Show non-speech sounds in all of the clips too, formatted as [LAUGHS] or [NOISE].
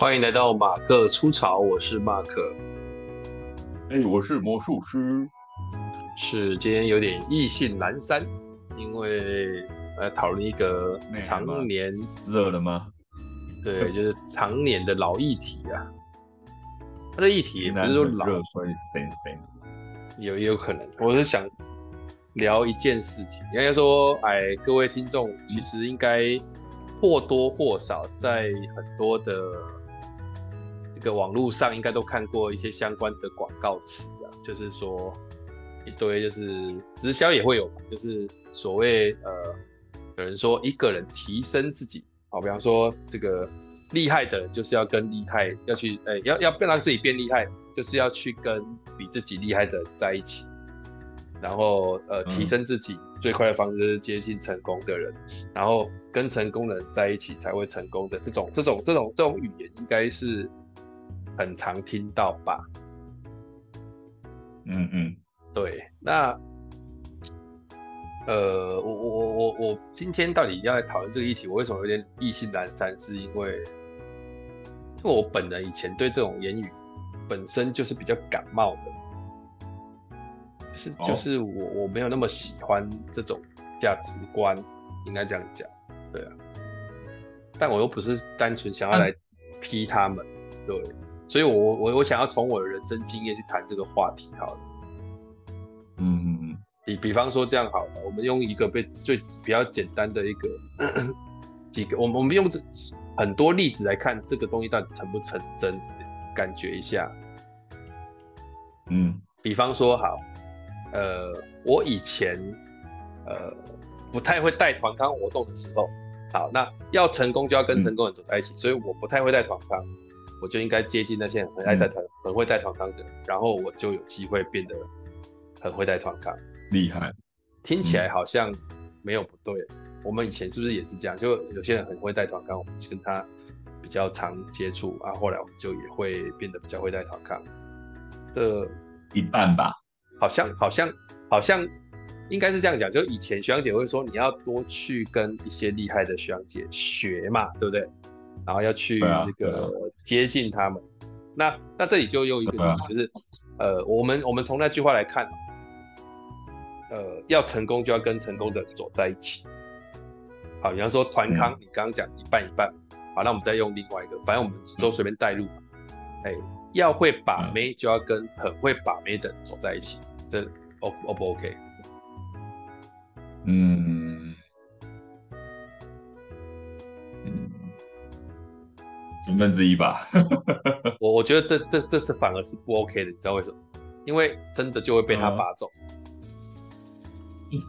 欢迎来到马克出草，我是马克。哎，我是魔术师。是今天有点意兴阑珊，因为来讨论一个常年热了吗？对，[LAUGHS] 就是常年的老议题啊。它的议题也不是说老，所以神神。有也有可能，我是想聊一件事情。应该说，哎，各位听众其实应该或多或少在很多的。这个网络上应该都看过一些相关的广告词啊，就是说一堆就是直销也会有，就是所谓呃有人说一个人提升自己，好，比方说这个厉害的人就是要跟厉害要去，哎，要要让自己变厉害，就是要去跟比自己厉害的人在一起，然后呃提升自己最快的方式就是接近成功的人，然后跟成功的人在一起才会成功的这种这种这种这种语言应该是。很常听到吧？嗯嗯，对。那呃，我我我我我今天到底要来讨论这个议题，我为什么有点意兴阑珊？是因为，因为我本人以前对这种言语本身就是比较感冒的，就是就是我我没有那么喜欢这种价值观，应该这样讲，对啊。但我又不是单纯想要来批他们，嗯、对。所以我，我我我想要从我的人生经验去谈这个话题，好了。嗯嗯嗯。比比方说这样好了，我们用一个被最比较简单的一个几个，我们我们用这很多例子来看这个东西到底成不成真，感觉一下。嗯。比方说好，呃，我以前呃不太会带团康活动的时候，好，那要成功就要跟成功人走在一起，嗯、所以我不太会带团康。我就应该接近那些很爱带团、嗯、很会带团康的人，然后我就有机会变得很会带团康，厉害。听起来好像没有不对。嗯、我们以前是不是也是这样？就有些人很会带团康，我们跟他比较常接触啊，后来我们就也会变得比较会带团康的一半吧。好像好像好像应该是这样讲。就以前学长姐会说，你要多去跟一些厉害的学长姐学嘛，对不对？然后要去这个接近他们，那那这里就用一个什么，就是、啊、呃，我们我们从那句话来看，呃，要成功就要跟成功的人走在一起。好，比方说团康，你刚刚讲一半一半，好，那我们再用另外一个，反正我们都随便带入。哎、嗯，要会把妹就要跟很会把妹的人走在一起，这 O O 不 OK？嗯。十分之一吧，[LAUGHS] 我我觉得这这这次反而是不 OK 的，你知道为什么？因为真的就会被他拔走。嗯、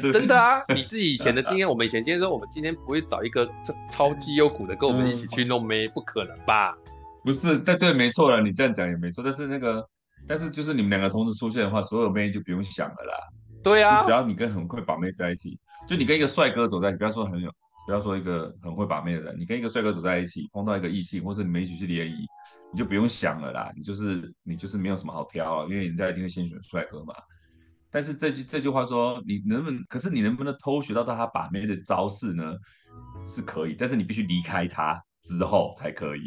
[LAUGHS] 真的啊！[LAUGHS] 你自己以前的经验，我们以前经验说，我们今天不会找一个超绩优股的跟我们一起去弄妹，不可能吧？不是，对对，没错了，你这样讲也没错。但是那个，但是就是你们两个同时出现的话，所有妹就不用想了啦。对啊，只要你跟很会把妹在一起，就你跟一个帅哥走在一起，不要说很有。不要说一个很会把妹的人，你跟一个帅哥走在一起，碰到一个异性，或是你们一起去联谊，你就不用想了啦，你就是你就是没有什么好挑啊，因为人家一定会先选帅哥嘛。但是这句这句话说，你能不能？可是你能不能偷学到他把妹的招式呢？是可以，但是你必须离开他之后才可以。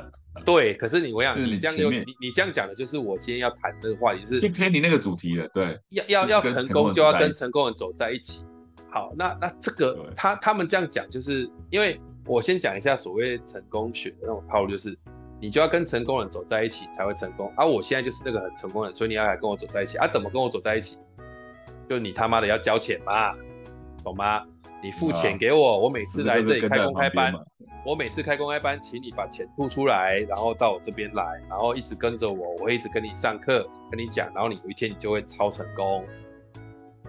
[LAUGHS] 对，可是你我想你这样你你这样讲的就是我今天要谈这个话题是就偏离那个主题了。对，要要要成功就要跟成功人走在一起。好，那那这个他他们这样讲，就是因为我先讲一下所谓成功学的那种套路，就是你就要跟成功人走在一起才会成功。而、啊、我现在就是那个很成功的人，所以你要来跟我走在一起啊？怎么跟我走在一起？就你他妈的要交钱嘛，懂吗？你付钱给我，啊、我每次来这里开公开班，我每次开公开班，请你把钱吐出来，然后到我这边来，然后一直跟着我，我会一直跟你上课，跟你讲，然后你有一天你就会超成功。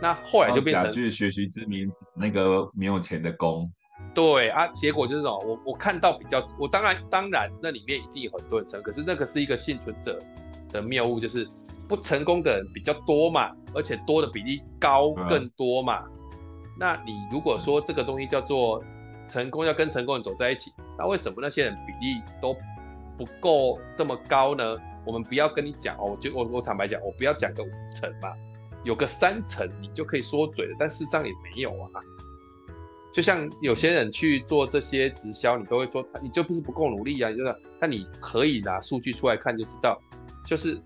那后来就变成就是学习之名，那个没有钱的工。对啊，结果就是什么，我我看到比较，我当然当然那里面一定有很多人成，可是那个是一个幸存者的谬误，就是不成功的人比较多嘛，而且多的比例高更多嘛。嗯、那你如果说这个东西叫做成功要跟成功人走在一起，那为什么那些人比例都不够这么高呢？我们不要跟你讲哦，我就我我坦白讲，我不要讲个五成嘛。有个三成你就可以说嘴了，但事实上也没有啊。就像有些人去做这些直销，你都会说，你就不是不够努力啊，你就是，那你可以拿数据出来看就知道，就是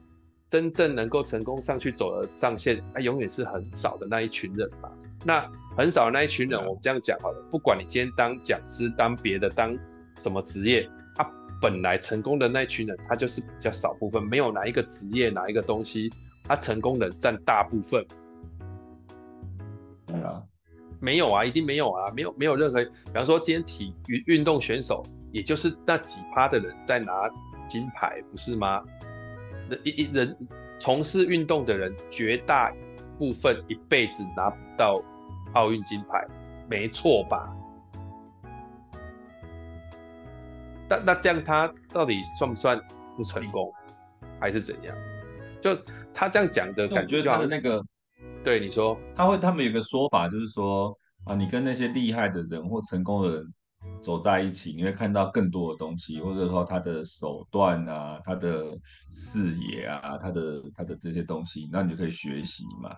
真正能够成功上去走的上限，它永远是很少的那一群人嘛。那很少的那一群人，我们这样讲好了，不管你今天当讲师、当别的、当什么职业，他本来成功的那一群人，他就是比较少部分，没有哪一个职业、哪一个东西，他成功的占大部分。对啊。没有啊，一定没有啊，没有没有任何，比方说今天体育运动选手，也就是那几趴的人在拿金牌，不是吗？人一一人从事运动的人，绝大部分一辈子拿不到奥运金牌，没错吧？那那这样他到底算不算不成功，还是怎样？就他这样讲的感觉，他的那个。对你说，他会，他们有个说法，就是说啊，你跟那些厉害的人或成功的人走在一起，你会看到更多的东西，或者说他的手段啊，他的视野啊，他的他的这些东西，那你就可以学习嘛。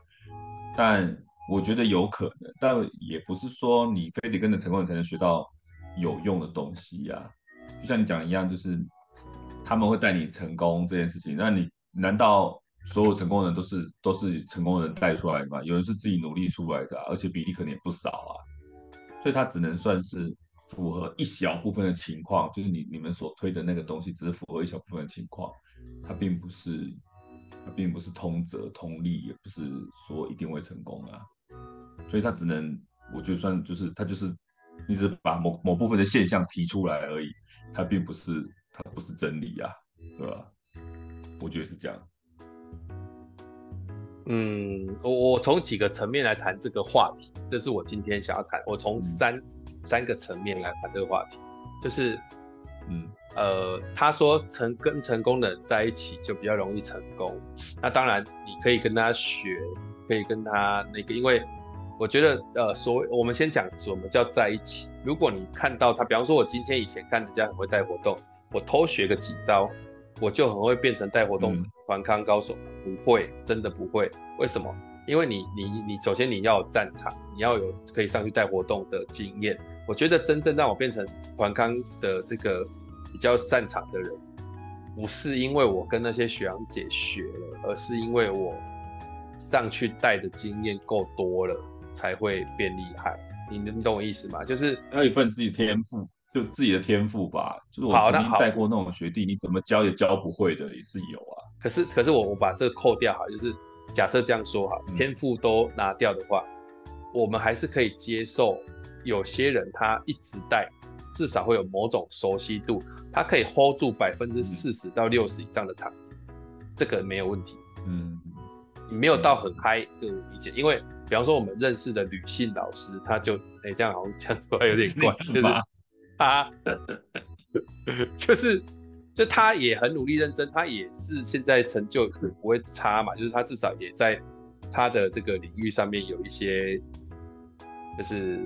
但我觉得有可能，但也不是说你非得跟着成功人才能学到有用的东西啊。就像你讲一样，就是他们会带你成功这件事情，那你难道？所有成功人都是都是成功人带出来的嘛？有人是自己努力出来的，而且比例可能也不少啊，所以他只能算是符合一小部分的情况，就是你你们所推的那个东西只是符合一小部分的情况，它并不是它并不是通则通例，也不是说一定会成功啊，所以他只能我就算就是他就是一直把某某部分的现象提出来而已，它并不是它不是真理啊，对吧？我觉得是这样。嗯，我我从几个层面来谈这个话题，这是我今天想要谈。我从三、嗯、三个层面来谈这个话题，就是，嗯，呃，他说成跟成功的人在一起就比较容易成功。那当然，你可以跟他学，可以跟他那个，因为我觉得，呃，所谓我们先讲什么叫在一起。如果你看到他，比方说，我今天以前看人家很会带活动，我偷学个几招。我就很会变成带活动团康高手，嗯，不会，真的不会。为什么？因为你你你首先你要有战场，你要有可以上去带活动的经验。我觉得真正让我变成团康的这个比较擅长的人，不是因为我跟那些学长姐学了，而是因为我上去带的经验够多了，才会变厉害。你能懂我意思吗？就是要有一份自己天赋。就自己的天赋吧，就是我曾经带过那种学弟，你怎么教也教不会的，也是有啊。可是，可是我我把这个扣掉哈，就是假设这样说哈，天赋都拿掉的话，嗯，我们还是可以接受有些人他一直带，至少会有某种熟悉度，他可以 hold 住百分之四十到六十以上的场子，嗯，这个没有问题。嗯，你没有到很嗨，就理解，因为比方说我们认识的女性老师，她就哎，欸，这样好像讲出来有点 [LAUGHS] 怪，就是。他 [LAUGHS] 就是，就他也很努力认真，他也是现在成就不会差嘛，就是他至少也在他的这个领域上面有一些，就是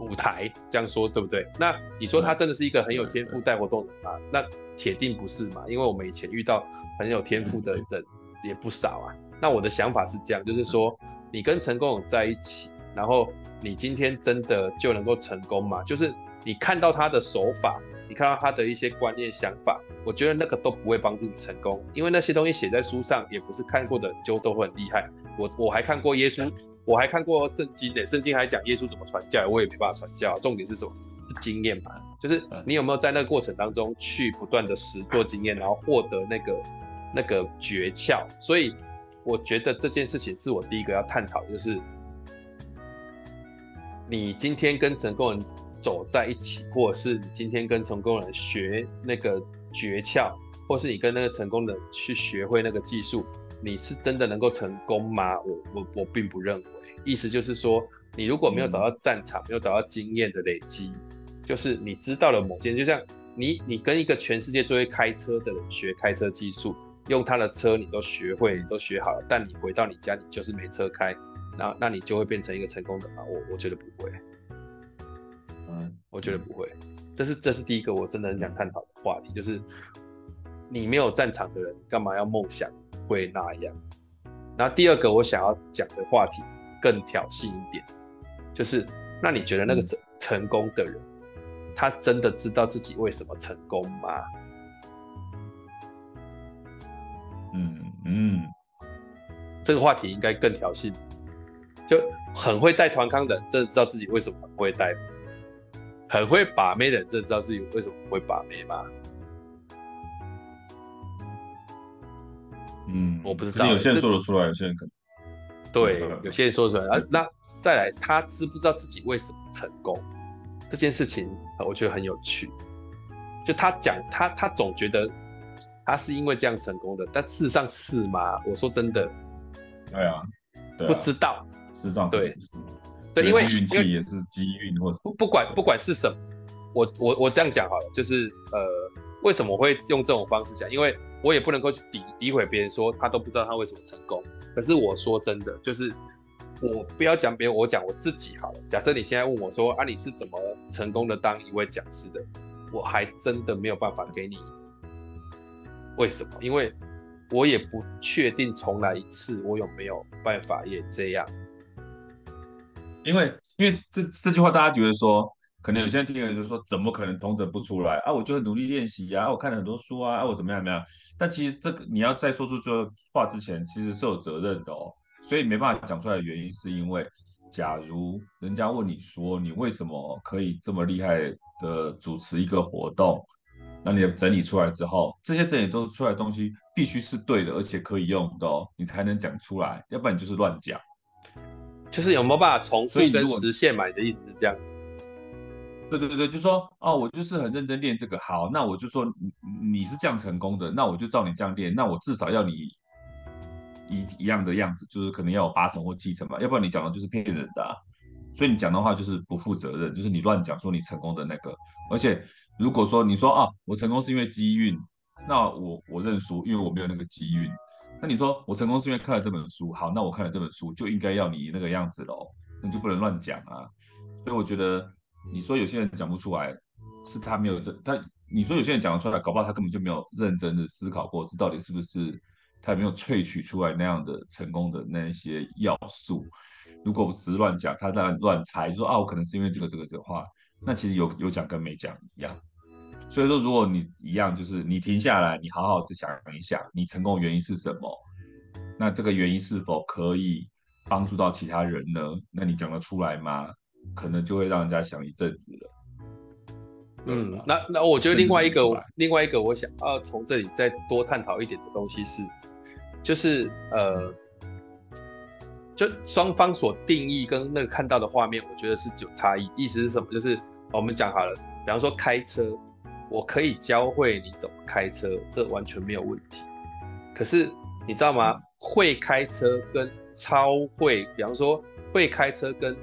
舞台，这样说对不对？那你说他真的是一个很有天赋带活动的人吗？那铁定不是嘛，因为我们以前遇到很有天赋的人也不少啊。那我的想法是这样，就是说你跟成功人在一起，然后你今天真的就能够成功吗？就是。你看到他的手法，你看到他的一些观念想法，我觉得那个都不会帮助你成功，因为那些东西写在书上，也不是看过的就都会很厉害。我我还看过耶稣，我还看过圣经的，圣经还讲耶稣怎么传教，我也没办法传教。重点是什么？是经验嘛，就是你有没有在那个过程当中去不断的实做经验，然后获得那个那个诀窍。所以我觉得这件事情是我第一个要探讨，就是你今天跟成功人。走在一起，或者是你今天跟成功人学那个诀窍，或是你跟那个成功人去学会那个技术，你是真的能够成功吗？我我我并不认为。意思就是说，你如果没有找到战场，没有找到经验的累积，就是你知道了某件，就像你你跟一个全世界最会开车的人学开车技术，用他的车你都学会，你都学好了，但你回到你家你就是没车开，那那你就会变成一个成功的吗？我我觉得不会。嗯，我觉得不会，这是这是第一个我真的很想探讨的话题，就是你没有战场的人，干嘛要梦想会那样？然后第二个我想要讲的话题更挑衅一点，就是那你觉得那个成成功的人，他真的知道自己为什么成功吗？嗯嗯，这个话题应该更挑衅。就很会带团康的人，真的知道自己为什么不会带；很会把妹的人，真的知道自己为什么会把妹吗？嗯，我不知道。有些人说得出来，有些人可能对，有些人说得出来。啊，那再来，他知不知道自己为什么成功？这件事情我觉得很有趣。就他讲，他他总觉得他是因为这样成功的，但事实上是吗？我说真的，对啊，对啊，不知道。事实上对，对，因为运气也是机运，或者不不管不管是什么，我我我这样讲好了，就是呃，为什么我会用这种方式讲？因为我也不能够去诋诋毁别人，说他都不知道他为什么成功。可是我说真的，就是我不要讲别人，我讲我自己好了。假设你现在问我说啊，你是怎么成功的当一位讲师的？我还真的没有办法给你为什么，因为我也不确定重来一次我有没有办法也这样。因为，因为这这句话，大家觉得说，可能有些人听了就是说，怎么可能同整不出来啊？我就很努力练习呀，我看了很多书啊，啊，我怎么样怎么样？但其实这个你要在说出这话之前，其实是有责任的哦。所以没办法讲出来的原因，是因为，假如人家问你说，你为什么可以这么厉害的主持一个活动？那你整理出来之后，这些整理都出来的东西，必须是对的，而且可以用的哦，你才能讲出来，要不然你就是乱讲。就是有没有办法重复跟实现嘛？你的意思是这样子？对对对对，就说哦，我就是很认真练这个，好，那我就说你你是这样成功的，那我就照你这样练，那我至少要你一一样的样子，就是可能要有八成或七成吧，要不然你讲的就是骗人的啊。所以你讲的话就是不负责任，就是你乱讲说你成功的那个。而且如果说你说啊，我成功是因为机运，那我我认输，因为我没有那个机运。那你说我成功是因为看了这本书，好，那我看了这本书就应该要你那个样子喽，那就不能乱讲啊。所以我觉得你说有些人讲不出来，是他没有这他，你说有些人讲得出来，搞不好他根本就没有认真的思考过，这到底是不是他没有萃取出来那样的成功的那些要素。如果我只是乱讲，他在乱猜，说啊我可能是因为这个这个的话，那其实有有讲跟没讲一样。所以说，如果你一样，就是你停下来，你好好的想一想，你成功的原因是什么？那这个原因是否可以帮助到其他人呢？那你讲得出来吗？可能就会让人家想一阵子了。嗯，那那我觉得另外一个，另外一个，我想要从这里再多探讨一点的东西是，就是呃，就双方所定义跟那个看到的画面，我觉得是有差异。意思是什么？就是我们讲好了，比方说开车。我可以教会你怎么开车，这完全没有问题。可是你知道吗？会开车跟超会，比方说会开车跟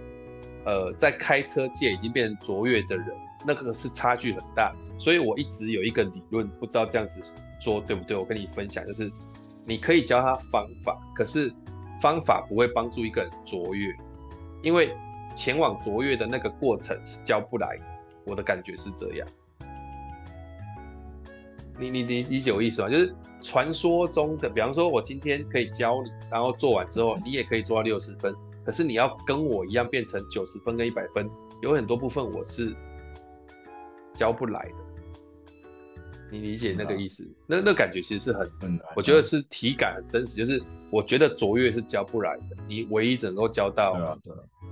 呃在开车界已经变成卓越的人，那个是差距很大。所以我一直有一个理论，不知道这样子说对不对？我跟你分享，就是你可以教他方法，可是方法不会帮助一个人卓越，因为前往卓越的那个过程是教不来的。我的感觉是这样。你你你理解我意思吗？就是传说中的，比方说，我今天可以教你，然后做完之后，你也可以做到六十分。可是你要跟我一样变成九十分跟一百分，有很多部分我是教不来的。你理解那个意思？嗯啊、那那感觉其实是很，嗯、我觉得是体感很真实。就是我觉得卓越是教不来的，你唯一只能够教到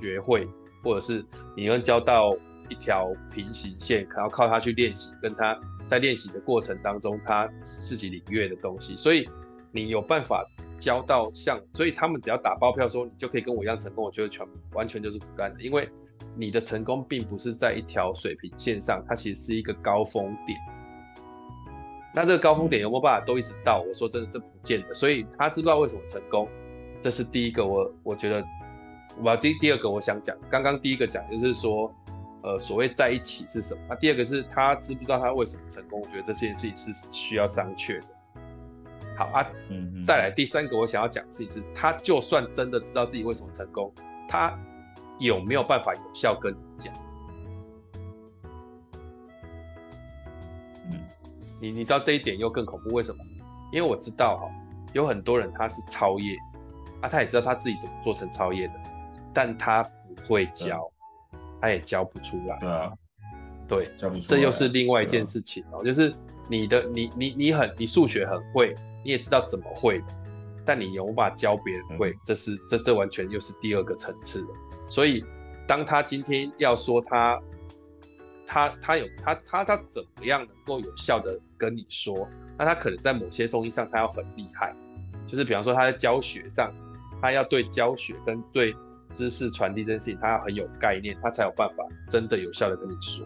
学会，或者是你能教到一条平行线，可要靠他去练习，跟他。在练习的过程当中，他自己领略的东西，所以你有办法教到像，所以他们只要打包票说你就可以跟我一样成功，我觉得全完全就是不干的，因为你的成功并不是在一条水平线上，它其实是一个高峰点。那这个高峰点有没有办法都一直到？我说真的，这不见得。所以他知不知道为什么成功？这是第一个我，我我觉得，我第第二个我想讲，刚刚第一个讲就是说。呃，所谓在一起是什么？那第二个是他知不知道他为什么成功？我觉得这件事情是需要商榷的。好啊，嗯嗯，再来第三个我想要讲的事情是，他就算真的知道自己为什么成功，他有没有办法有效跟你讲？嗯，你你知道这一点又更恐怖，为什么？因为我知道哈，有很多人他是超业，啊，他也知道他自己怎么做成超业的，但他不会教。他也教不出来。对啊，对，教不出来。这又是另外一件事情哦，就是你的你你你很你数学很会，你也知道怎么会的，但你有无法教别人会，嗯、这是这这完全又是第二个层次了。所以当他今天要说他他他有他他他怎么样能够有效的跟你说，那他可能在某些东西上他要很厉害，就是比方说他在教学上。他要对教学跟对知识传递这件事情，他要很有概念，他才有办法真的有效的跟你说。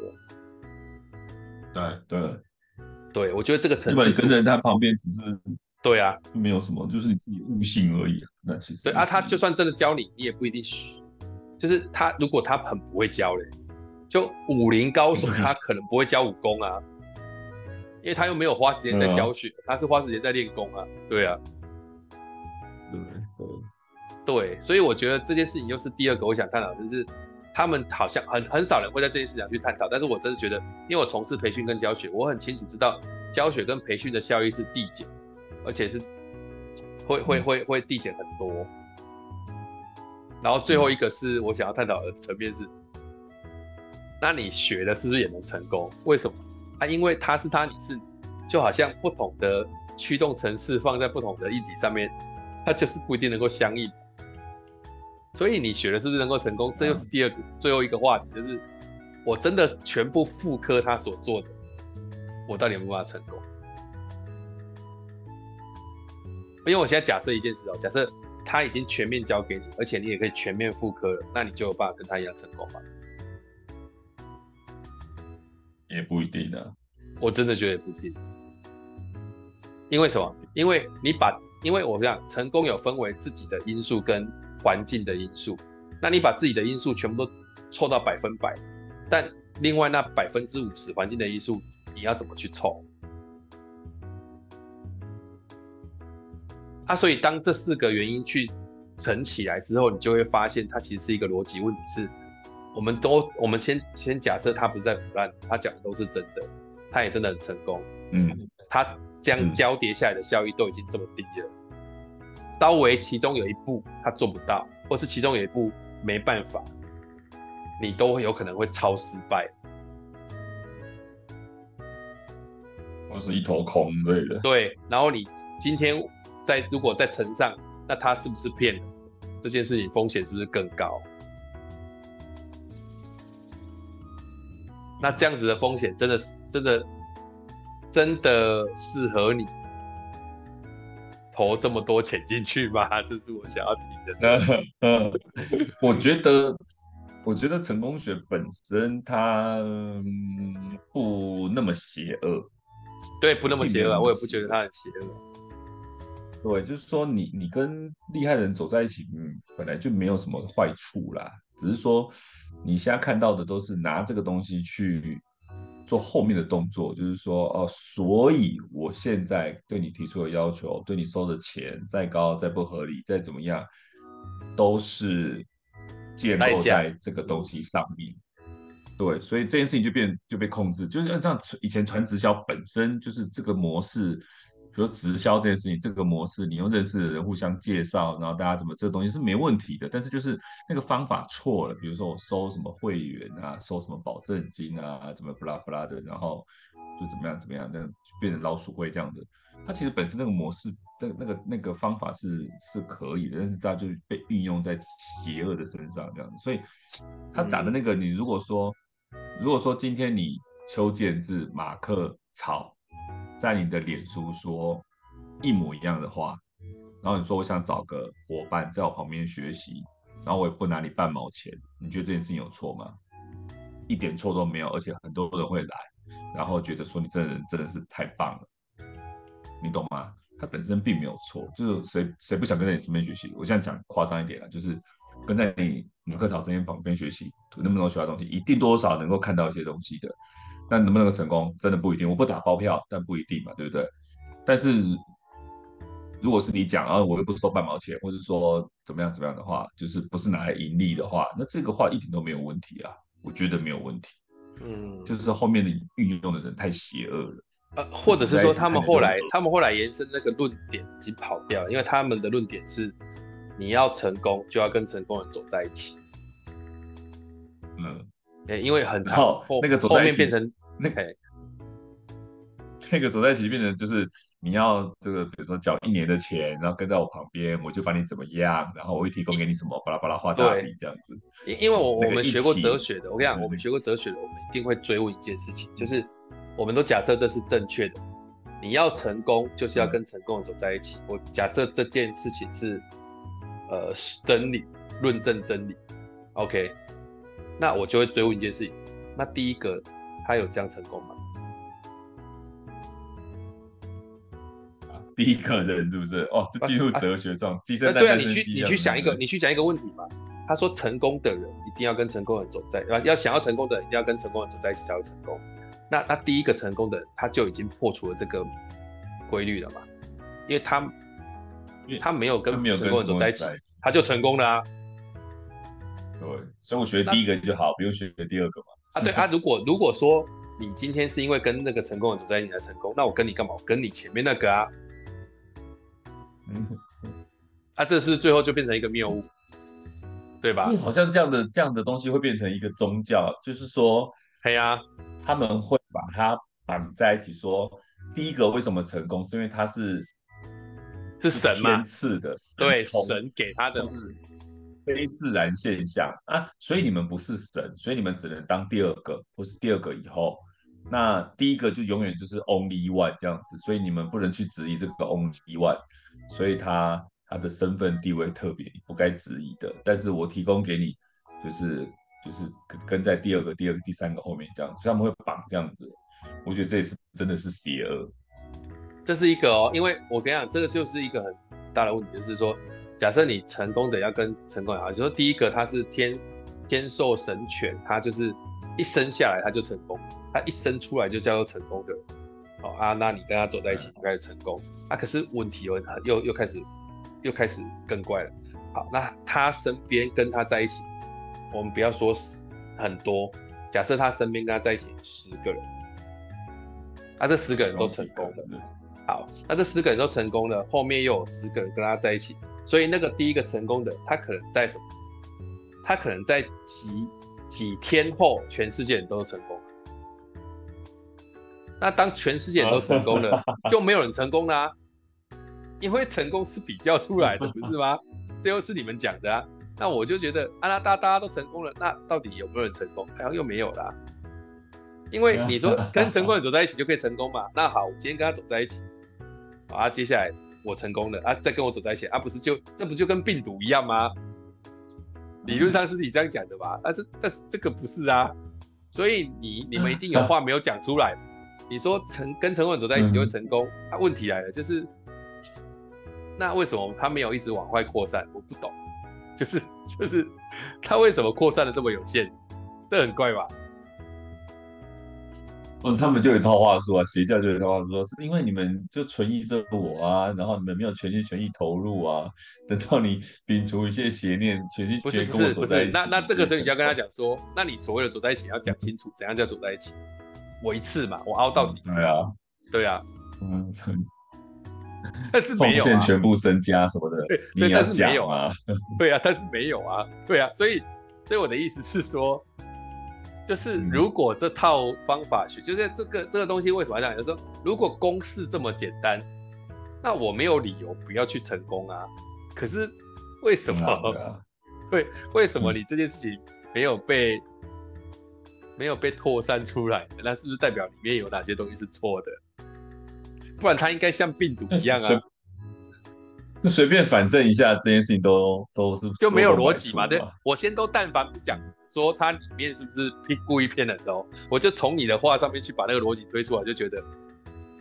对对对，我觉得这个层次，你跟在他旁边只是对啊，没有什么，就是你自己悟性而已。那其实对啊，他就算真的教你，你也不一定学。就是他如果他很不会教嘞，就武林高手，他可能不会教武功啊，因为他又没有花时间在教学，他是花时间在练功啊。对啊，对对。所以我觉得这件事情又是第二个我想探讨，就是他们好像很很少人会在这件事情上去探讨，但是我真的觉得，因为我从事培训跟教学，我很清楚知道教学跟培训的效益是递减，而且是会会会会递减很多。然后最后一个是我想要探讨的层面是，那你学的是不是也能成功？为什么？啊，因为他是他，你是，就好像不同的驱动程式放在不同的议题上面，它就是不一定能够相应。所以你学的是不是能够成功？这又是第二个、嗯、最后一个话题，就是我真的全部复刻他所做的，我到底有没有办法成功？因为我现在假设一件事哦，假设他已经全面交给你，而且你也可以全面复刻了，那你就有办法跟他一样成功吗？也不一定啊，我真的觉得也不一定。因为什么？因为你把，因为我想成功有分为自己的因素跟。环境的因素，那你把自己的因素全部都凑到百分百，但另外那百分之五十环境的因素，你要怎么去凑？啊，所以当这四个原因去乘起来之后，你就会发现它其实是一个逻辑问题。是，我们都我们先先假设他不是在腐烂，他讲的都是真的，他也真的很成功。嗯，他这样交叠下来的效益都已经这么低了。稍微其中有一步他做不到，或是其中有一步没办法，你都会有可能会超失败，或是一头空之类的。对，然后你今天在如果在乘上，那他是不是骗人？这件事情风险是不是更高？那这样子的风险真的是真的真的适合你？投这么多钱进去吗？[LAUGHS] 这是我想要提的。嗯，我觉得，我觉得成功学本身它不那么邪恶。对，不那么邪恶啊，我也不觉得它很邪恶。对，就是说你你跟厉害的人走在一起，嗯，本来就没有什么坏处啦。只是说你现在看到的都是拿这个东西去。做后面的动作，就是说哦，所以我现在对你提出的要求，对你收的钱再高、再不合理、再怎么样，都是建构在这个东西上面。对，所以这件事情就变就被控制，就是像这样。以前传直销本身就是这个模式。比如直销这件事情，这个模式，你用认识的人互相介绍，然后大家怎么这东西是没问题的。但是就是那个方法错了，比如说我收什么会员啊，收什么保证金啊，怎么不拉不拉的，然后就怎么样怎么样，那就变成老鼠会这样的。它其实本身那个模式，那那个那个方法是是可以的，但是它就被运用在邪恶的身上这样子。所以他打的那个，你如果说如果说今天你邱建志、马克、草。在你的脸书说一模一样的话，然后你说我想找个伙伴在我旁边学习，然后我也不拿你半毛钱，你觉得这件事情有错吗？一点错都没有，而且很多人会来，然后觉得说你这人真的是太棒了，你懂吗？他本身并没有错，就是谁谁不想跟在你身边学习？我现在讲夸张一点了，就是跟在你马克草身边旁边学习，能不能学到东西，一定多少能够看到一些东西的。但能不能够成功，真的不一定。我不打包票，但不一定嘛，对不对？但是如果是你讲啊，我又不收半毛钱，或者说怎么样怎么样的话，就是不是拿来盈利的话，那这个话一点都没有问题啊，我觉得没有问题。嗯，就是后面的运用的人太邪恶了。呃，或者是说他们后来他们后来延伸那个论点已经跑掉了，因为他们的论点是你要成功就要跟成功人走在一起。嗯。欸，因为很长，后那个走在一起变成那个。[LAUGHS] 那个走在一起变成就是你要这个，比如说缴一年的钱，然后跟在我旁边，我就把你怎么样，然后我会提供给你什么，巴拉巴拉画大饼这样子。因因为我我们学过哲学的，我跟你讲，我们学过哲学的，我们一定会追问一件事情，就是我们都假设这是正确的，你要成功就是要跟成功的走在一起。嗯、我假设这件事情是呃真理，论证真理，OK，那我就会追问一件事情，那第一个他有这样成功吗？第一个人是不是？哦，是进入哲学状，鸡生蛋，对啊，你去你去想一个，你去想一个问题嘛。他说成功的人一定要跟成功的人走在，要想要成功的人一定要跟成功的人走在一起才会成功。那那第一个成功的人他就已经破除了这个规律了嘛？因为他他没有跟成功的人走在一起，他就成功了啊。对，所以我学第一个就好，不用学第二个嘛。啊，对啊，如果如果说你今天是因为跟那个成功的人走在一起才成功，那我跟你干嘛？我跟你前面那个啊。嗯，啊，这是最后就变成一个谬误，对吧？好像这样的这样的东西会变成一个宗教，就是说，对呀，他们会把它绑在一起，说第一个为什么成功，是因为他是是神嘛，天赐的，对，神给他的，是非自然现象啊，所以你们不是神，所以你们只能当第二个，或是第二个以后。那第一个就永远就是 only one 这样子，所以你们不能去质疑这个 only one，所以他他的身份地位特别，不该质疑的。但是我提供给你，就是就是跟在第二个、第二个、第三个后面这样子，所以他们会绑这样子。我觉得这也是真的是邪恶。这是一个哦，因为我跟你讲，这个就是一个很大的问题，就是说，假设你成功的要跟成功好，就是说第一个他是天天授神犬，他就是一生下来他就成功。他一生出来就叫做成功的，哦啊，那你跟他走在一起就开始成功啊。可是问题又又又开始又开始更怪了。好，那他身边跟他在一起，我们不要说很多，假设他身边跟他在一起十个人，那这十个人都成功了。好，那这十个人都成功了，后面又有十个人跟他在一起，所以那个第一个成功的，他可能在什么？他可能在几几天后，全世界人都成功。那当全世界人都成功了，[LAUGHS] 就没有人成功啦、因为成功是比较出来的，不是吗？这又是你们讲的啊。那我就觉得，啊，那大大家都成功了，那到底有没有人成功？好像又没有啦。因为你说跟成功人走在一起就可以成功嘛？那好，我今天跟他走在一起，好啊，接下来我成功了啊，再跟我走在一起啊，不是就这不就跟病毒一样吗？理论上是你这样讲的吧？但是但是这个不是啊，所以你你们一定有话没有讲出来。你说成跟成功走在一起就会成功，那、问题来了，就是那为什么他没有一直往外扩散？我不懂，[LAUGHS] 就是就是他为什么扩散的这么有限？这很怪吧？嗯，他们就有一套话术啊，邪教就有一套话术说，是因为你们就存疑着我啊，然后你们没有全心全意投入啊，等到你摒除一些邪念，全心全意跟我走在一起。那那这个时候你就要跟他讲说，那你所谓的走在一起要讲清楚，怎样叫走在一起？我一次嘛，我凹到底。嗯、对啊，对啊，嗯，[LAUGHS] 但是没有、啊、奉献全部身家什么的，对，对但是没有啊，[LAUGHS] 对啊，但是没有啊，对啊，所以，所以我的意思是说，就是如果这套方法学，嗯、就是这个这个东西为什么要讲？就是说，如果公式这么简单，那我没有理由不要去成功啊。可是为什么？嗯啊、[LAUGHS] 对，为什么你这件事情没有被？没有被扩散出来的，那是不是代表里面有哪些东西是错的？不然它应该像病毒一样啊，就随便反正一下这件事情都都是就没有逻辑嘛？对，我先都但凡不讲说它里面是不是故意骗人的哦，我就从你的话上面去把那个逻辑推出来，就觉得，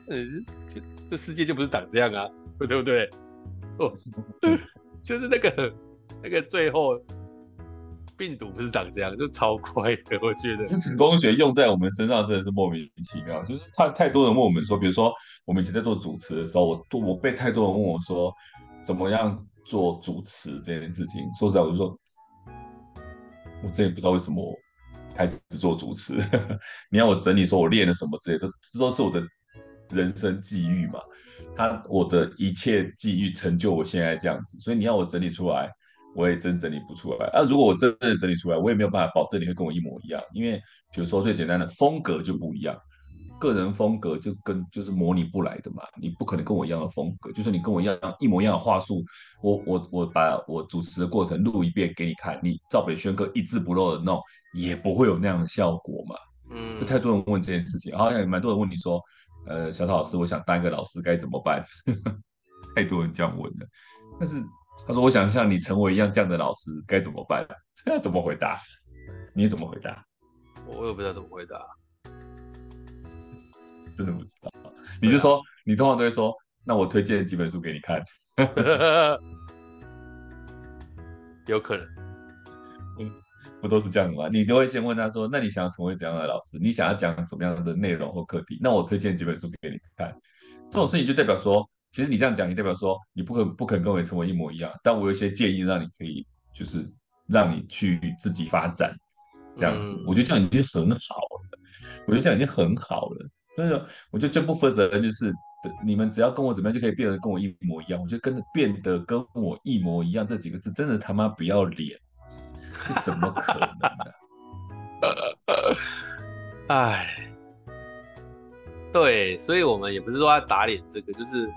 嗯，就这世界就不是长这样啊，对不对？哦，[LAUGHS] 就是那个那个最后。病毒不是长这样，就超快的。我觉得成功学用在我们身上真的是莫名其妙。就是太太多人问我们说，比如说我们以前在做主持的时候，我我被太多人问我说，怎么样做主持这件事情。说实在，我就说，我真也不知道为什么开始做主持。[LAUGHS] 你要我整理说我练了什么之类的，这都是我的人生际遇嘛。他我的一切际遇成就我现在这样子，所以你要我整理出来。我也真整理不出来。啊，如果我真的整理出来，我也没有办法保证你会跟我一模一样，因为比如说最简单的风格就不一样，个人风格就跟就是模拟不来的嘛，你不可能跟我一样的风格，就算你跟我一样一模一样的话术，我我我把我主持的过程录一遍给你看，你照本宣科一字不漏的弄，也不会有那样的效果嘛。嗯，就太多人问这件事情，好像也蛮多人问你说，呃，小草老师，我想当一个老师该怎么办？[LAUGHS] 太多人这样问了，但是他说我想像你成为一样这样的老师该怎么办？[LAUGHS] 这要怎么回答？你怎么回答？我也不知道怎么回答，真的不知道。你就说，啊、你通常都会说，那我推荐几本书给你看，[LAUGHS] 有可能，嗯，不都是这样的吗？你都会先问他说，那你想要成为怎样的老师？你想要讲什么样的内容或课题？那我推荐几本书给你看，这种事情就代表说。其实你这样讲，也代表说你不可不可能跟我成为一模一样。但我有一些建议，让你可以就是让你去自己发展这样子。嗯、我觉得这样已经很好了。我觉得这样已经很好了。所以说，我觉得最不负责任就是你们只要跟我怎么样就可以变得跟我一模一样。我觉得跟变得跟我一模一样这几个字真的他妈不要脸，这怎么可能呢？哎，对，所以我们也不是说要打脸这个，就是。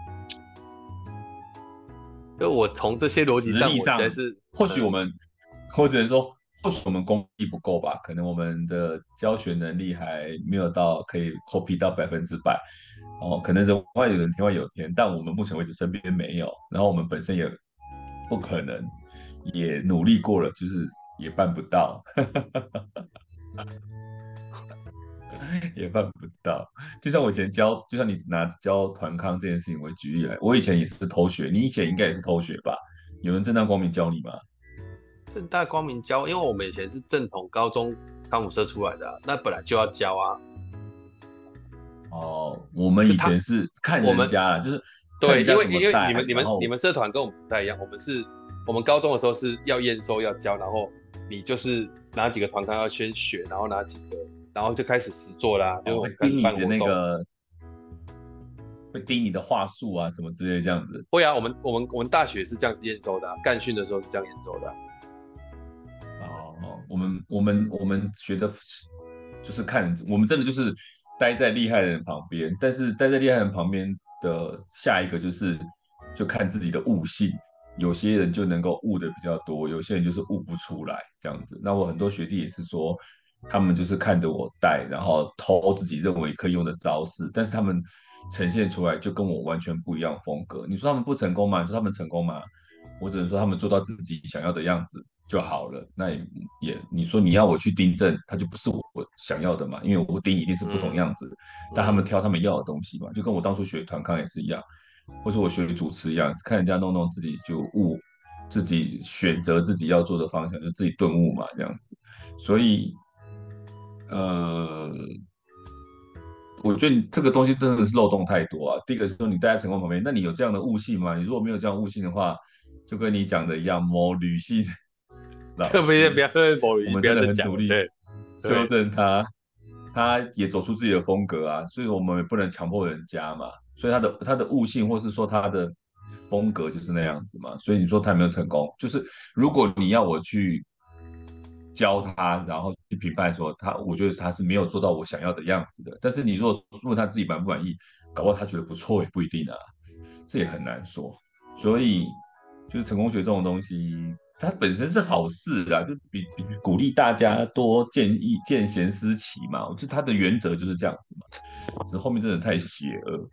因为我从这些逻辑上，我才是或许我们，或者说或许我们功力不够吧，可能我们的教学能力还没有到可以 copy 到百分之百，哦，可能人外有人天外有天，但我们目前为止身边没有，然后我们本身也不可能，也努力过了，就是也办不到。[LAUGHS] 也办不到，就像我以前教，就像你拿教团康这件事情为举例来，我以前也是偷学，你以前应该也是偷学吧？有人正大光明教你吗？正大光明教，因为我们以前是正统高中康辅社出来的，啊，那本来就要教啊。哦，我们以前是看人家了，就是对，因为因为你们你们你们社团跟我们不太一样，我们是我们高中的时候是要验收要教，然后你就是哪几个团康要先学，然后哪几个。然后就开始实做啦，就会盯你的那个，会盯你的话术啊什么之类这样子。会啊，我们我们我们大学是这样子验收的，干训的时候是这样验收的。哦哦，我们我们我们学的，就是看我们真的就是待在厉害的人旁边，但是待在厉害人旁边的下一个就是就看自己的悟性，有些人就能够悟的比较多，有些人就是悟不出来这样子。那我很多学弟也是说。他们就是看着我带，然后偷自己认为可以用的招式，但是他们呈现出来就跟我完全不一样风格。你说他们不成功吗？你说他们成功吗？我只能说他们做到自己想要的样子就好了。那也，也你说你要我去订正，他就不是我想要的嘛，因为我订一定是不同样子，嗯、但他们挑他们要的东西嘛，就跟我当初学团康也是一样，或是我学主持一样，看人家弄弄自己就悟，自己选择自己要做的方向，就自己顿悟嘛，这样子，所以。呃，我觉得你这个东西真的是漏洞太多啊。第一个是说你待在成功旁边，那你有这样的悟性吗？你如果没有这样悟性的话，就跟你讲的一样，某女性，特别 [LAUGHS] 不要我们真的很努力修正他，他也走出自己的风格啊，所以我们也不能强迫人家嘛。所以他的他的悟性，或是说他的风格就是那样子嘛。所以你说他有没有成功，就是如果你要我去。教他，然后去评判说他，我觉得他是没有做到我想要的样子的。但是你如果问他自己满不满意，搞不好他觉得不错也不一定啊，这也很难说。所以就是成功学这种东西，它本身是好事啊，就比比鼓励大家多见异见贤思齐嘛。我觉得它的原则就是这样子嘛。只是后面真的太邪恶，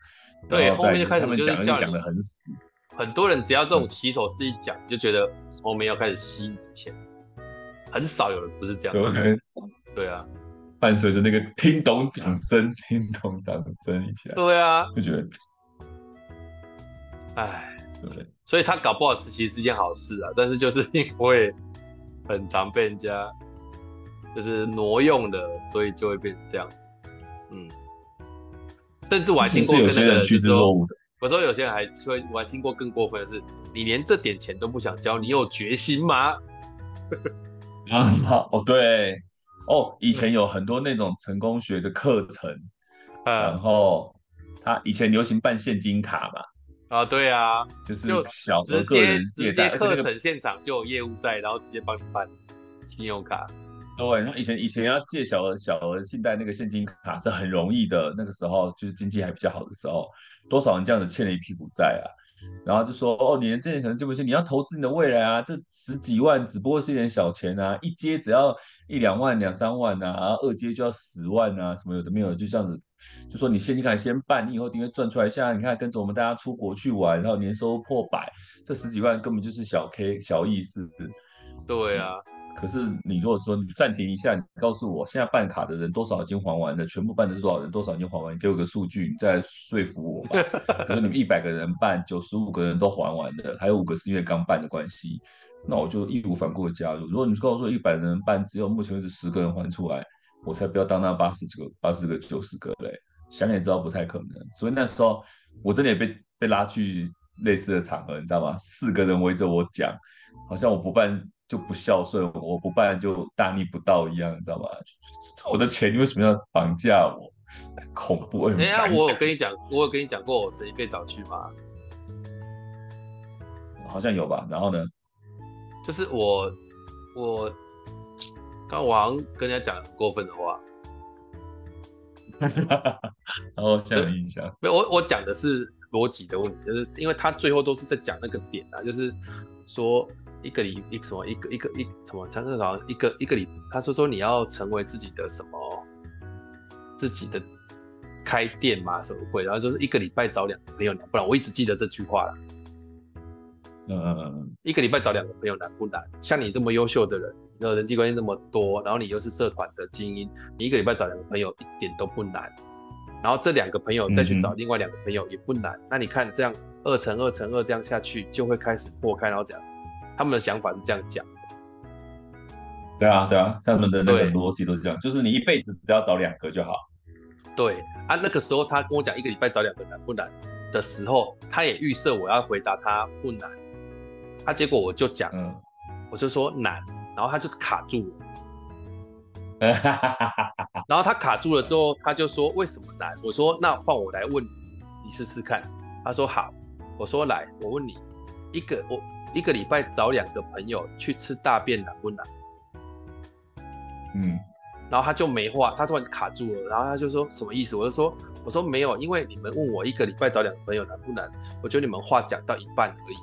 对，后面就开始他们讲就讲的很死。很多人只要这种起手式一讲，就觉得后面要开始吸你钱。很少有人不是这样的，对，对啊，伴随着那个听懂掌声，听懂掌声一起来，对啊，就觉得，哎，对，所以他搞不好是其实是一件好事啊，但是就是因为很常被人家就是挪用的，所以就会变成这样子，嗯，甚至我还听过有些人趋之若鹜的，我说有些人还说，我还听过更过分的是，你连这点钱都不想交，你有决心吗？[LAUGHS] 啊，哦，对，哦，以前有很多那种成功学的课程，嗯、然后他以前流行办现金卡嘛，啊，对啊，就是小直接直接课程现场就有业务在，然后直接帮你办信用卡。对，那以前以前要借小额小额信贷那个现金卡是很容易的，那个时候就是经济还比较好的时候，多少人这样子欠了一屁股债啊，然后就说哦，你连这点钱就不行，你要投资你的未来啊，这十几万只不过是一点小钱啊，一阶只要一两万两三万啊，然后二阶就要十万啊，什么有的没有，就这样子，就说你现金卡先办，你以后一定会赚出来。现在你看跟着我们大家出国去玩，然后年收入破百，这十几万根本就是小 K 小意思。对啊。可是你如果说你暂停一下，你告诉我现在办卡的人多少已经还完了，全部办的是多少人，多少已经还完，你给我个数据，你再说服我吧。[LAUGHS] 可是你们一百个人办，九十五个人都还完了，还有五个是因为刚办的关系，那我就义无反顾的加入。如果你告诉我一百人办，只有目前为止十个人还出来，我才不要当那八十个、八十个、九十个嘞。想也知道不太可能，所以那时候我真的也被被拉去类似的场合，你知道吗？四个人围着我讲，好像我不办。就不孝顺，我不办就大逆不道一样，你知道吗？我的钱你为什么要绑架我？恐怖！哎呀，我有跟你讲，我有跟你讲过我曾经被找去吗？好像有吧。然后呢？就是我，我刚我好像跟人家讲很过分的话。[LAUGHS] 然后现在有印象。没有，我我讲的是逻辑的问题，就是因为他最后都是在讲那个点啊，就是说。一个礼一什么一个一个一什么，他说好像一个一个礼，他说说你要成为自己的什么自己的开店嘛什么鬼，然后就是一个礼拜找两个朋友难不然？我一直记得这句话了。嗯嗯嗯，一个礼拜找两个朋友难不难？像你这么优秀的人，然后人际关系那么多，然后你又是社团的精英，你一个礼拜找两个朋友一点都不难。然后这两个朋友再去找另外两个朋友也不难。嗯、那你看这样二乘二乘二这样下去，就会开始破开，然后这样。他们的想法是这样讲的，对啊，对啊，他们的那个逻辑都是这样，就是你一辈子只要找两个就好。对啊，那个时候他跟我讲一个礼拜找两个难不难的时候，他也预设我要回答他不难，他、啊、结果我就讲，嗯、我就说难，然后他就卡住了，[LAUGHS] 然后他卡住了之后，他就说为什么难？我说那换我来问你，你试试看。他说好，我说来，我问你一个我。一个礼拜找两个朋友去吃大便难不难？嗯，然后他就没话，他突然卡住了，然后他就说什么意思？我就说，我说没有，因为你们问我一个礼拜找两个朋友难不难？我觉得你们话讲到一半而已，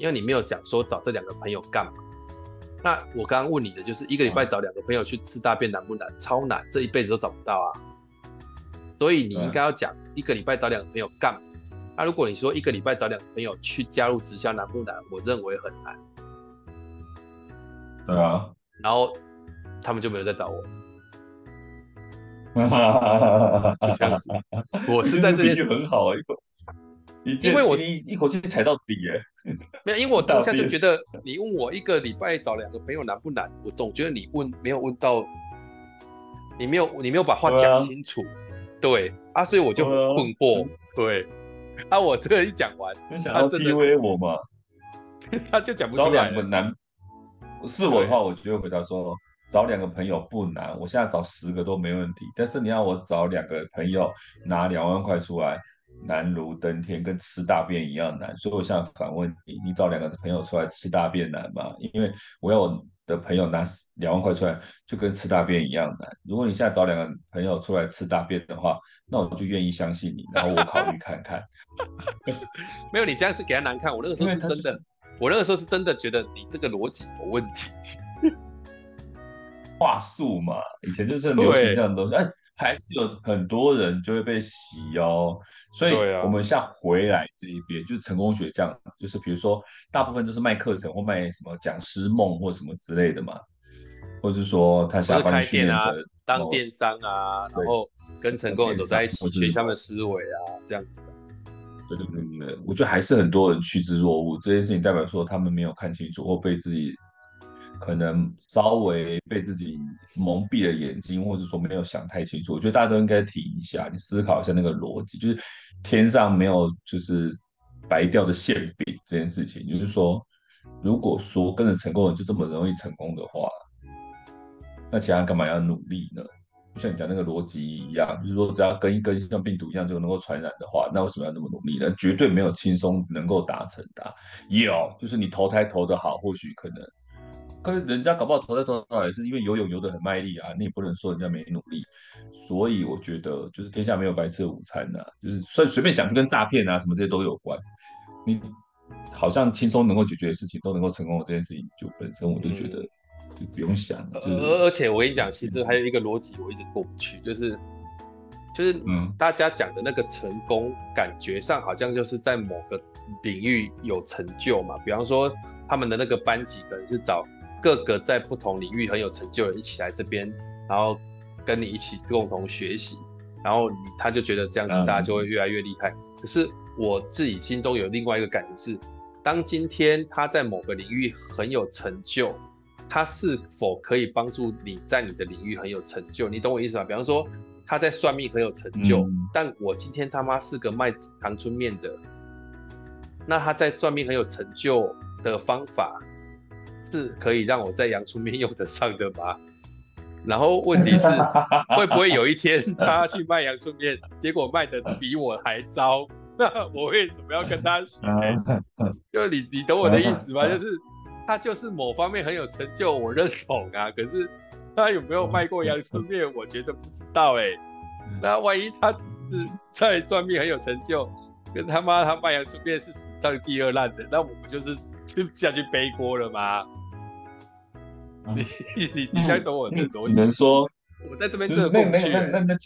因为你没有讲说找这两个朋友干嘛。那我刚刚问你的就是一个礼拜找两个朋友去吃大便难不难？超难，这一辈子都找不到啊。所以你应该要讲一个礼拜找两个朋友干嘛？那、啊、如果你说一个礼拜找两个朋友去加入直销难不难？我认为很难。对啊，然后他们就没有再找我。哈哈哈哈哈！这样子，我是在这边很好啊，一口，因为我一一口气踩到底耶。没有，因为我 [LAUGHS] 当下就觉得你问我一个礼拜找两个朋友难不难？我总觉得你问没有问到，你没有你没有把话讲清楚。对啊，对啊，所以我就很困惑。对。[LAUGHS] 啊！我这个一讲完，你想要 PUA 我吗？[LAUGHS] 他就讲不出来。找两个难，是我的话，我就会回答说：找两个朋友不难，我现在找十个都没问题。但是你要我找两个朋友拿两万块出来，难如登天，跟吃大便一样难。所以我现在反问你：你找两个朋友出来吃大便难吗？因为我要我的朋友拿两万块出来，就跟吃大便一样难。如果你现在找两个朋友出来吃大便的话，那我就愿意相信你，然后我考虑看看。[LAUGHS] 没有，你这样是给他难看。我那个时候是真的，就是、我那个时候是真的觉得你这个逻辑有问题。话术嘛，以前就是很流行这样的东西，哎，还是有很多人就会被洗哦。所以，我们像回来这一边，就是成功学这样，就是比如说，大部分都是卖课程或卖什么讲师梦或什么之类的嘛，或是说他想要帮你训练成当电商啊，然后跟成功人走在一起，学他们思维啊，这样子。对对对对，我觉得还是很多人趋之若鹜，这件事情代表说他们没有看清楚，或被自己可能稍微被自己蒙蔽了眼睛，或者说没有想太清楚。我觉得大家都应该停一下，你思考一下那个逻辑，就是天上没有就是白掉的馅饼这件事情。就是说，如果说跟着成功人就这么容易成功的话，那其他干嘛要努力呢？就像你讲那个逻辑一样，就是说只要跟一跟像病毒一样就能够传染的话，那为什么要那么努力呢？绝对没有轻松能够达成的。有，就是你投胎投的好，或许可能，可是人家搞不好投胎投得好也是因为游泳游得很卖力啊，你也不能说人家没努力。所以我觉得就是天下没有白吃的午餐呐，就是随随便想就跟诈骗啊什么这些都有关。你好像轻松能够解决的事情都能够成功的这件事情，就本身我就觉得。就不用想了，就是，而而且我跟你讲，其实还有一个逻辑我一直过不去，就是就是嗯，大家讲的那个成功，感觉上好像就是在某个领域有成就嘛。比方说，他们的那个班级可能是找各个在不同领域很有成就的人一起来这边，然后跟你一起共同学习，然后他就觉得这样子大家就会越来越厉害。嗯。可是我自己心中有另外一个感觉是，当今天他在某个领域很有成就。他是否可以帮助你在你的领域很有成就？你懂我意思吗？比方说他在算命很有成就，嗯、但我今天他妈是个卖糖春面的，那他在算命很有成就的方法是可以让我在阳春面用得上的吗？然后问题是 [LAUGHS] 会不会有一天 [LAUGHS] 他去卖洋葱面，结果卖的比我还糟？那 [LAUGHS] 我为什么要跟他学？就你你懂我的意思吗？就是。他就是某方面很有成就，我认同啊。可是他有没有卖过洋葱面，我觉得不知道哎、欸。那万一他只是在算命很有成就，跟他妈他卖洋葱面是史上第二烂的，那我不就是就下去背锅了吗？嗯、你 [LAUGHS] 你你该懂我的逻辑。只能说我在这边真的那那那那。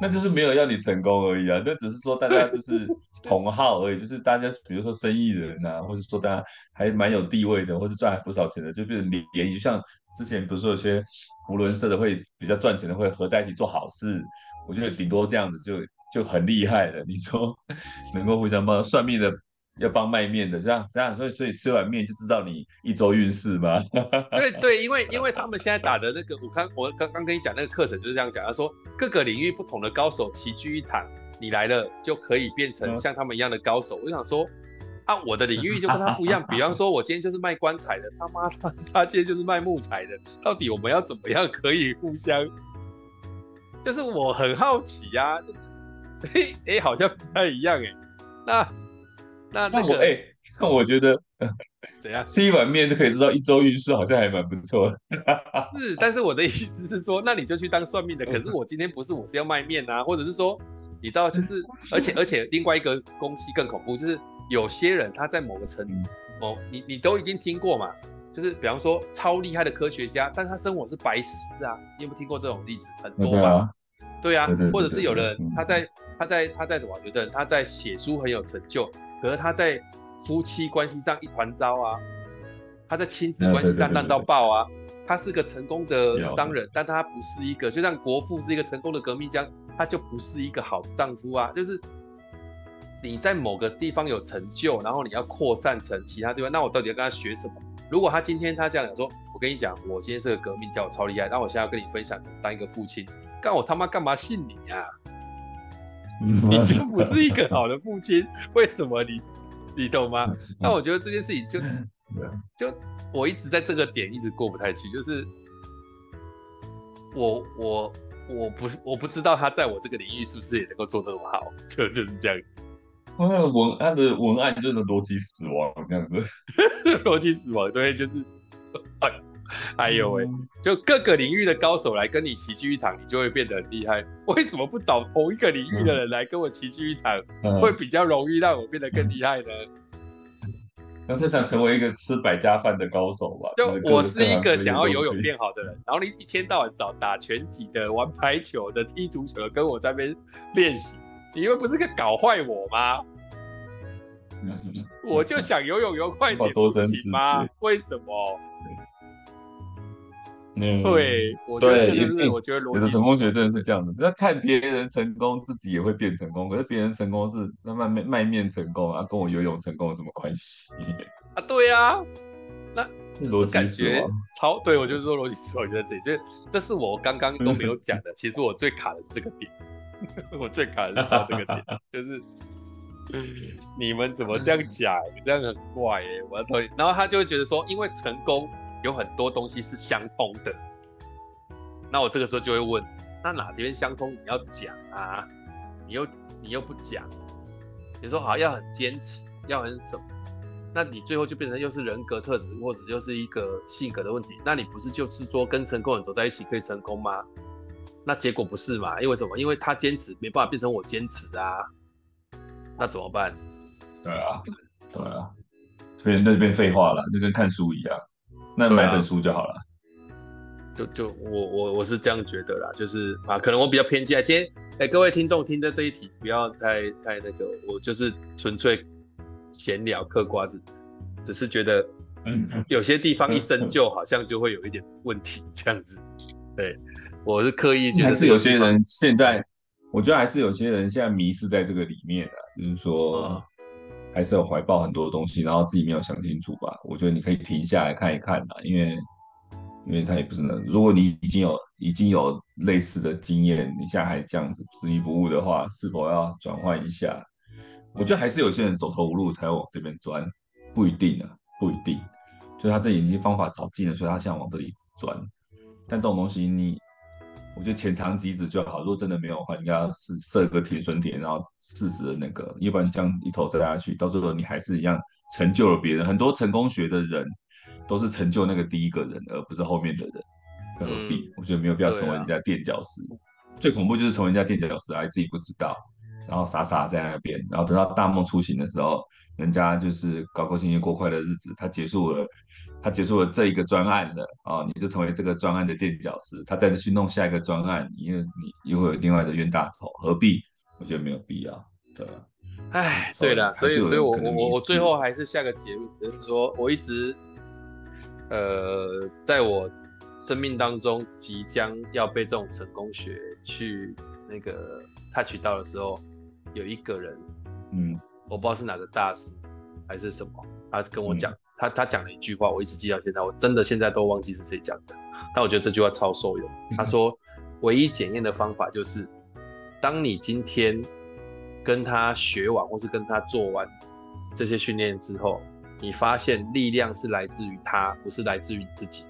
那就是没有要你成功而已啊，那只是说大家就是 [LAUGHS] 同好而已，就是大家比如说生意人呐、啊，或者说大家还蛮有地位的，或是赚还不少钱的，就变成联谊，就像之前不是说有些扶轮社的会比较赚钱的会合在一起做好事，我觉得顶多这样子就就很厉害了。你说 [LAUGHS] 能够互相帮算命的。要帮卖面的，这样这样，所以所以吃完面就知道你一周运势吗？对对，因为 [LAUGHS] 因为他们现在打的那个，我看我刚刚跟你讲那个课程就是这样讲，他说各个领域不同的高手齐聚一堂，你来了就可以变成像他们一样的高手。我想说啊，我的领域就跟他不一样，比方说我今天就是卖棺材的，他妈他他今天就是卖木材的，到底我们要怎么样可以互相？就是我很好奇呀、啊，就是 [LAUGHS] 哎哎，好像不太一样哎，那。那那我哎，那我觉得 [LAUGHS] 怎样吃一碗面就可以知道一周运势，好像还蛮不错的。是，但是我的意思是说，那你就去当算命的。可是我今天不是，我是要卖面啊，或者是说，你知道，就是 [LAUGHS] 而且而且另外一个东西更恐怖，就是有些人他在某个层某，你你都已经听过嘛，就是比方说超厉害的科学家，但他生活是白痴啊，你有没有听过这种例子？很多吧？对啊，或者是有人他在他在他在什么？有的人他在写书很有成就。可是他在夫妻关系上一团糟啊，他在亲子关系上烂到爆啊，他是个成功的商人，但他不是一个，就像国父是一个成功的革命家，他就不是一个好丈夫啊。就是你在某个地方有成就，然后你要扩散成其他地方，那我到底要跟他学什么？如果他今天他这样讲说，我跟你讲，我今天是个革命家，我超厉害，那我现在要跟你分享当一个父亲，干我他妈干嘛信你呀？[LAUGHS] 你就不是一个好的父亲，为什么你你懂吗？那我觉得这件事情就 [LAUGHS] 就我一直在这个点一直过不太去，就是我我我不我不知道他在我这个领域是不是也能够做得那么好，就就是这样子。那个文他的文案就是逻辑死亡这样子，[LAUGHS] 逻辑死亡对，就是。哎 [LAUGHS] 呦喂，就各个领域的高手来跟你齐聚一堂，你就会变得很厉害。为什么不找同一个领域的人来跟我齐聚一堂，嗯、会比较容易让我变得更厉害呢？那是想成为一个吃百家饭的高手吧？就我是一个想要游泳变好的人，然后你一天到晚找打拳击的、玩排球的、踢足球的，跟我在那边练习，你以为不是个搞坏我吗？[LAUGHS] 我就想游泳游快点，不行吗？为什么？嗯，对，我觉得就是，我觉得有的成功学真的是这样的，那看别人成功，自己也会变成功。可是别人成功是那卖面卖面成功啊，跟我游泳成功有什么关系？[LAUGHS] 啊，对啊，那逻辑死亡 [LAUGHS] 超对，我就是说逻辑思维在这里，这这是我刚刚都没有讲的。其实我最卡的是这个点，[LAUGHS] 我最卡的是这个点，就是你们怎么这样讲？你这样很怪耶，我要同意。然后他就会觉得说，因为成功。有很多东西是相通的，那我这个时候就会问，那哪边相通你要讲啊？你又你又不讲，你说好要很坚持，要很什么？那你最后就变成又是人格特质，或者又是一个性格的问题。那你不是就是说跟成功人走在一起可以成功吗？那结果不是嘛？因为什么？因为他坚持没办法变成我坚持啊。那怎么办？对啊，对啊，所以那就变废话了，就跟看书一样。那买本书就好了。就就我我我是这样觉得啦，就是啊，可能我比较偏激啊。今天哎、欸，各位听众听的这一题不要太太那个，我就是纯粹闲聊嗑瓜子，只是觉得有些地方一深究好像就会有一点问题这样子。[LAUGHS] 对，我是刻意觉得还是有些人现在，我觉得还是有些人现在迷失在这个里面的，就是说还是有怀抱很多东西，然后自己没有想清楚吧。我觉得你可以停下来看一看啦，因为。因为他也不是能，如果你已经有已经有类似的经验，你现在还这样子执迷不悟的话，是否要转换一下？我觉得还是有些人走投无路才往这边钻，不一定啊，不一定。就他这已经方法找尽了，所以他想往这里钻。但这种东西你，我觉得浅尝即止就好。如果真的没有的话，你要是设个停损点，然后适时的那个，要不然这样一头栽下去，到最后你还是一样成就了别人。很多成功学的人。都是成就那个第一个人，而不是后面的人，何必？嗯、我觉得没有必要成为人家垫脚石。啊、最恐怖就是成为人家垫脚石，还自己不知道，然后傻傻在那边，然后等到大梦初醒的时候，人家就是高高兴兴过快乐日子，他结束了，他结束了这一个专案了啊，你就成为这个专案的垫脚石，他再去弄下一个专案，因为你又会有另外的冤大头，何必？我觉得没有必要，对吧？哎，对了，所以所以我我我最后还是下个结论，就是说我一直。呃，在我生命当中即将要被这种成功学去那个 touch 到的时候，有一个人，嗯，我不知道是哪个大师还是什么，他跟我讲，嗯、他他讲了一句话，我一直记到现在，我真的现在都忘记是谁讲的，但我觉得这句话超受用。嗯、他说，唯一检验的方法就是，当你今天跟他学完，或是跟他做完这些训练之后。你发现力量是来自于他，不是来自于你自己。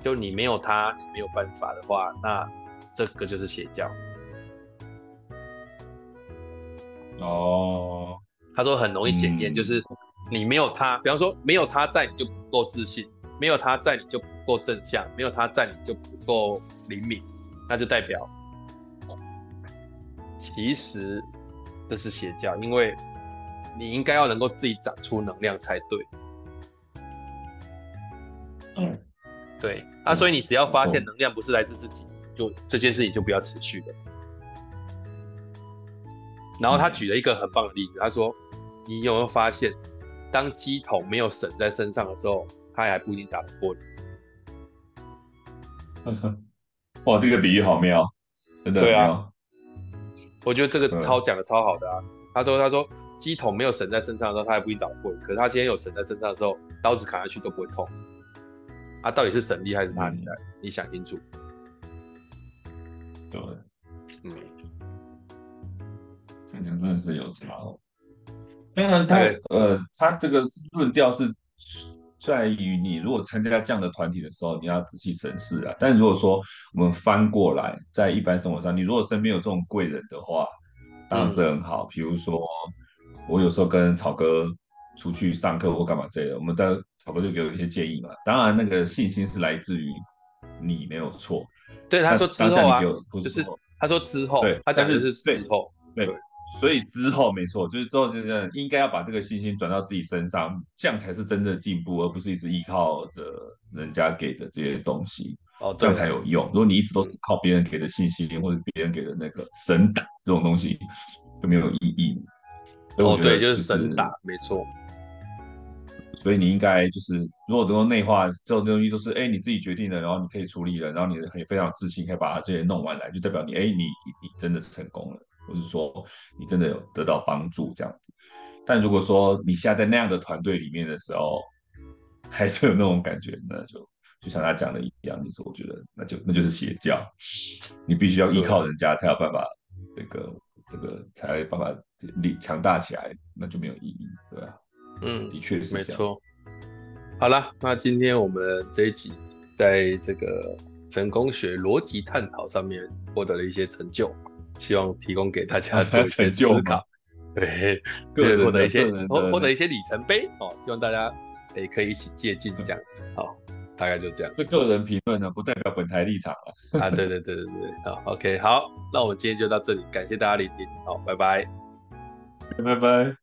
就你没有他，你没有办法的话，那这个就是邪教。哦，他说很容易检验，就是你没有他，比方说没有他在，你就不够自信；没有他在，你就不够正向；没有他在，你就不够灵敏。那就代表，其实这是邪教，因为。你应该要能够自己长出能量才对。嗯，对啊，所以你只要发现能量不是来自自己，就这件事情就不要持续了。然后他举了一个很棒的例子，他说：“你有没有发现，当鸡桶没有绳在身上的时候，他还不一定打得过你。[LAUGHS] ”哇，这个比喻好妙，真的。对啊，我觉得这个超讲的超好的啊。他说：“他说。”鸡桶没有绳在身上的时候，他还不一定打不过你。可是他今天有绳在身上的时候，刀子砍下去都不会痛。啊，到底是神厉害还是他厉害？嗯、你想清楚。对，嗯，这两真的是有差哦。当然他，他呃，他这个论调是在于你如果参加这样的团体的时候，你要仔细审视啊。但如果说我们翻过来，在一般生活上，你如果身边有这种贵人的话，当然是很好。比、嗯、如说。我有时候跟草哥出去上课或干嘛之类的，我们的草哥就给我一些建议嘛。当然，那个信心是来自于你，没有错。对，他说之后啊，就是他说之后，对，他讲的是之后，对，所以之后没错，就是之后就是应该要把这个信心转到自己身上，这样才是真正的进步，而不是一直依靠着人家给的这些东西，哦，这样才有用。如果你一直都是靠别人给的信心，或者别人给的那个神打这种东西，就没有意义。哦，对，就是神打，没错。所以你应该就是，如果能够内化这种东西，都是哎你自己决定的，然后你可以处理了，然后你可以非常自信，可以把它这些弄完来，就代表你哎你你真的是成功了，或是说你真的有得到帮助这样子。但如果说你现在在那样的团队里面的时候，还是有那种感觉，那就就像他讲的一样，就是我觉得那就那就是邪教，你必须要依靠人家才有办法那个。这个才有办法力强大起来，那就没有意义，对吧？嗯，的确是没错。好了，那今天我们这一集在这个成功学逻辑探讨上面获得了一些成就，希望提供给大家做一些思考。[LAUGHS] 对，个人获得一些获获得一些里程碑哦，希望大家也可以一起借鉴这样子。好，大概就这样。这个人评论呢，不代表本台立场啊。[LAUGHS] 啊，对对对对对，好，OK，好，那我们今天就到这里，感谢大家聆听，好，拜拜，拜拜。